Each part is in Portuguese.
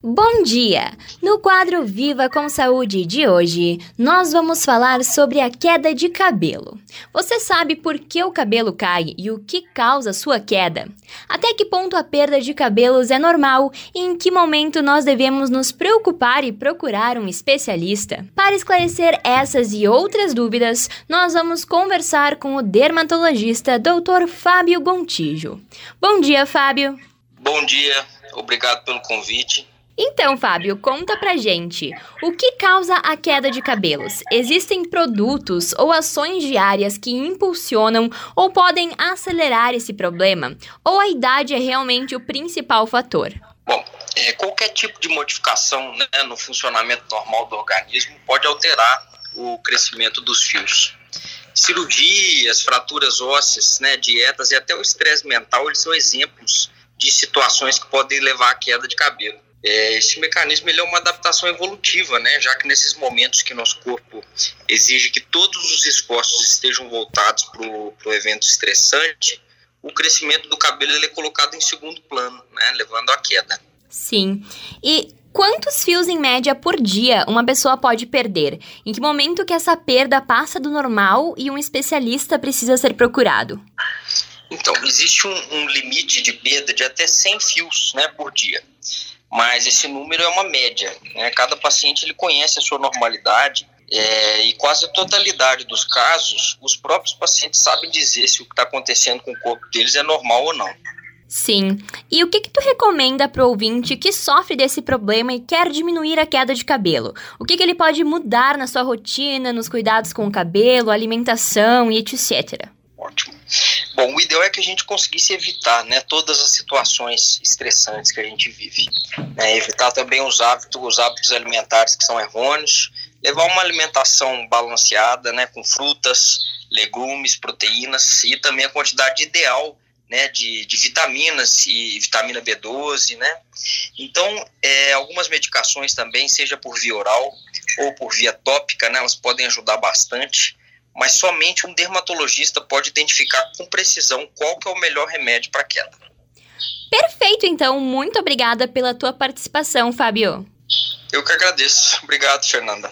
Bom dia! No quadro Viva com Saúde de hoje, nós vamos falar sobre a queda de cabelo. Você sabe por que o cabelo cai e o que causa sua queda? Até que ponto a perda de cabelos é normal e em que momento nós devemos nos preocupar e procurar um especialista? Para esclarecer essas e outras dúvidas, nós vamos conversar com o dermatologista Dr. Fábio Gontijo. Bom dia, Fábio! Bom dia, obrigado pelo convite. Então, Fábio, conta pra gente. O que causa a queda de cabelos? Existem produtos ou ações diárias que impulsionam ou podem acelerar esse problema? Ou a idade é realmente o principal fator? Bom, é, qualquer tipo de modificação né, no funcionamento normal do organismo pode alterar o crescimento dos fios. Cirurgias, fraturas ósseas, né, dietas e até o estresse mental, eles são exemplos de situações que podem levar à queda de cabelo. É, esse mecanismo ele é uma adaptação evolutiva, né? já que nesses momentos que nosso corpo exige que todos os esforços estejam voltados para o evento estressante, o crescimento do cabelo ele é colocado em segundo plano, né? levando à queda. Sim. E quantos fios em média por dia uma pessoa pode perder? Em que momento que essa perda passa do normal e um especialista precisa ser procurado? Então, existe um, um limite de perda de até 100 fios né, por dia mas esse número é uma média. Né? Cada paciente ele conhece a sua normalidade é, e quase a totalidade dos casos, os próprios pacientes sabem dizer se o que está acontecendo com o corpo deles é normal ou não. Sim. E o que, que tu recomenda para o ouvinte que sofre desse problema e quer diminuir a queda de cabelo? O que, que ele pode mudar na sua rotina, nos cuidados com o cabelo, alimentação e etc? Bom, o ideal é que a gente conseguisse evitar né, todas as situações estressantes que a gente vive. Né, evitar também os hábitos, os hábitos alimentares que são errôneos, levar uma alimentação balanceada, né, com frutas, legumes, proteínas e também a quantidade ideal né, de, de vitaminas e vitamina B12, né? Então, é, algumas medicações também, seja por via oral ou por via tópica, né, elas podem ajudar bastante mas somente um dermatologista pode identificar com precisão qual que é o melhor remédio para queda. Perfeito, então. Muito obrigada pela tua participação, Fábio. Eu que agradeço. Obrigado, Fernanda.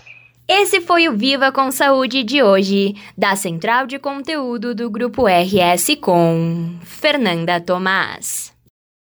Esse foi o Viva com Saúde de hoje, da Central de Conteúdo do Grupo RS com Fernanda Tomás.